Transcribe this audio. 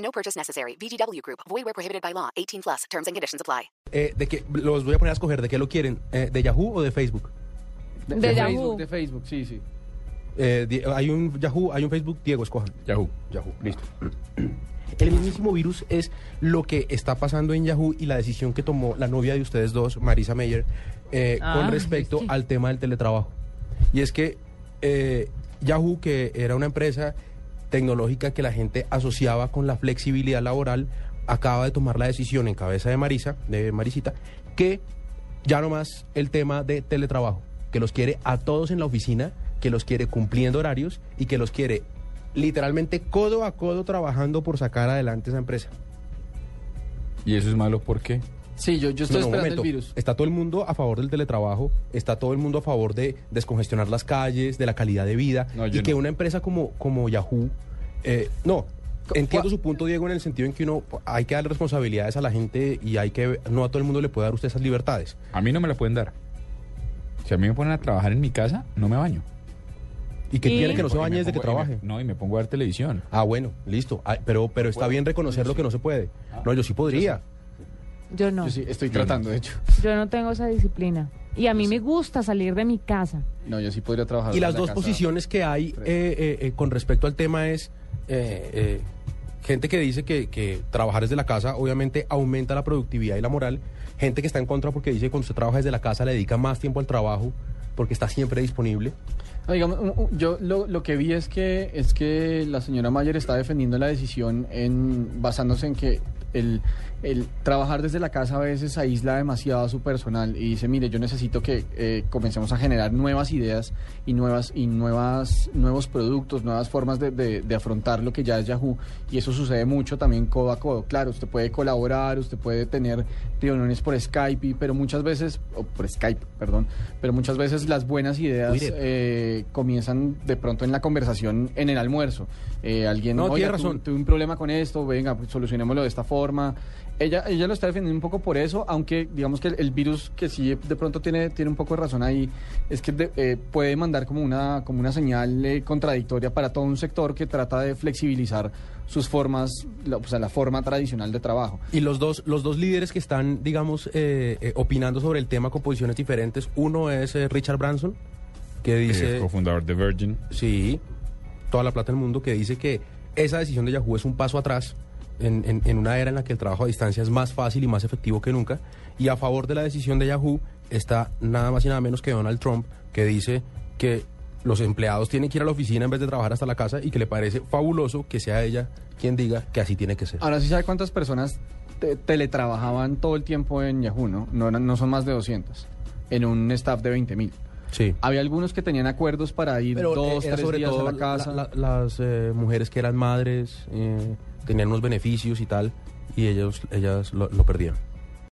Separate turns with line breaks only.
No purchase necessary. VGW Group. Void where prohibited by law. 18 plus. Terms and conditions apply.
Eh, de que, los voy a poner a escoger, ¿de qué lo quieren? Eh, ¿De Yahoo o de Facebook?
De,
De Yahoo.
Facebook, de Facebook, sí, sí.
Eh, di- hay un Yahoo, hay un Facebook, Diego, escojan.
Yahoo.
Yahoo, listo. El mismísimo virus es lo que está pasando en Yahoo y la decisión que tomó la novia de ustedes dos, Marisa Meyer, eh,
Ah,
con respecto al tema del teletrabajo. Y es que eh, Yahoo, que era una empresa tecnológica que la gente asociaba con la flexibilidad laboral, acaba de tomar la decisión en cabeza de Marisa, de Marisita, que ya no más el tema de teletrabajo, que los quiere a todos en la oficina, que los quiere cumpliendo horarios y que los quiere literalmente codo a codo trabajando por sacar adelante esa empresa.
¿Y eso es malo por qué?
Sí, yo, yo estoy
No, no,
esperando
momento.
el virus.
Está todo el mundo a favor del teletrabajo, está todo el mundo a favor de descongestionar las calles, de la calidad de vida,
No,
y que
no.
una empresa como, como Yahoo, eh, no, entiendo su punto, Diego, en el sentido en que uno hay que dar responsabilidades a la gente y hay que, no a todo el mundo le puede dar usted esas libertades.
A mí no me la pueden dar. Si a mí me ponen a trabajar en mi casa, no me baño.
Y que
Y-
tiene que no se bañe desde que
pongo- y me-
trabaje.
no, y me pongo a ver televisión.
Ah, bueno, listo. Ah, pero, pero está bien reconocer lo que no se puede. No, yo sí podría.
Yo no.
Yo sí, estoy tratando, de hecho.
Yo no tengo esa disciplina. Y a mí me gusta salir de mi casa.
No, yo sí podría trabajar.
Y las
la
dos
casa.
posiciones que hay eh, eh, eh, con respecto al tema es eh, eh, gente que dice que, que trabajar desde la casa obviamente aumenta la productividad y la moral. Gente que está en contra porque dice que cuando usted trabaja desde la casa le dedica más tiempo al trabajo porque está siempre disponible.
No, digamos, yo lo, lo que vi es que es que la señora Mayer está defendiendo la decisión en basándose en que el, el trabajar desde la casa a veces aísla demasiado a su personal y dice, mire, yo necesito que eh, comencemos a generar nuevas ideas y nuevas y nuevas nuevos productos, nuevas formas de, de- de afrontar lo que ya es Yahoo y eso sucede mucho también codo a codo. Claro, usted puede colaborar, usted puede tener reuniones por Skype, pero muchas veces, o por Skype, perdón, pero muchas veces las buenas ideas eh, comienzan de pronto en la conversación en el almuerzo. Eh, alguien,
No, tiene razón.
tuve un problema con esto, venga, solucionémoslo de esta forma. Ella, ella lo está defendiendo un poco por eso, aunque digamos que el, el virus que sí de pronto tiene, tiene un poco de razón ahí, es que de- eh, puede mandar como una, como una señal eh, contradictoria para todo un sector que trata de flexibilizar sus formas, la, o sea, la forma tradicional de trabajo.
Y los dos, los dos líderes que están, digamos, eh, eh, opinando sobre el tema con posiciones diferentes, uno es eh, Richard Branson, que dice...
Es cofundador de Virgin.
Sí, toda la plata del mundo que dice que esa decisión de Yahoo es un paso atrás en, en- en una era en la que el trabajo a distancia es más fácil y más efectivo que nunca. Y a favor de la decisión de Yahoo está nada más y nada menos que Donald Trump, que dice que los empleados tienen que ir a la oficina en vez de trabajar hasta la casa y que le parece fabuloso que sea ella quien diga que así tiene que ser.
Ahora sí sabe cuántas personas te- teletrabajaban todo el tiempo en Yahoo, ¿no? No, eran- no son más de 200, en un staff de 20 mil.
Sí.
Había algunos que tenían acuerdos para ir
Pero
dos,
eh, era
tres
sobre
días
todo
a la casa.
la- la- las eh, mujeres que eran madres, eh, tenían unos beneficios y tal, y ellos, ellas lo- lo perdieron.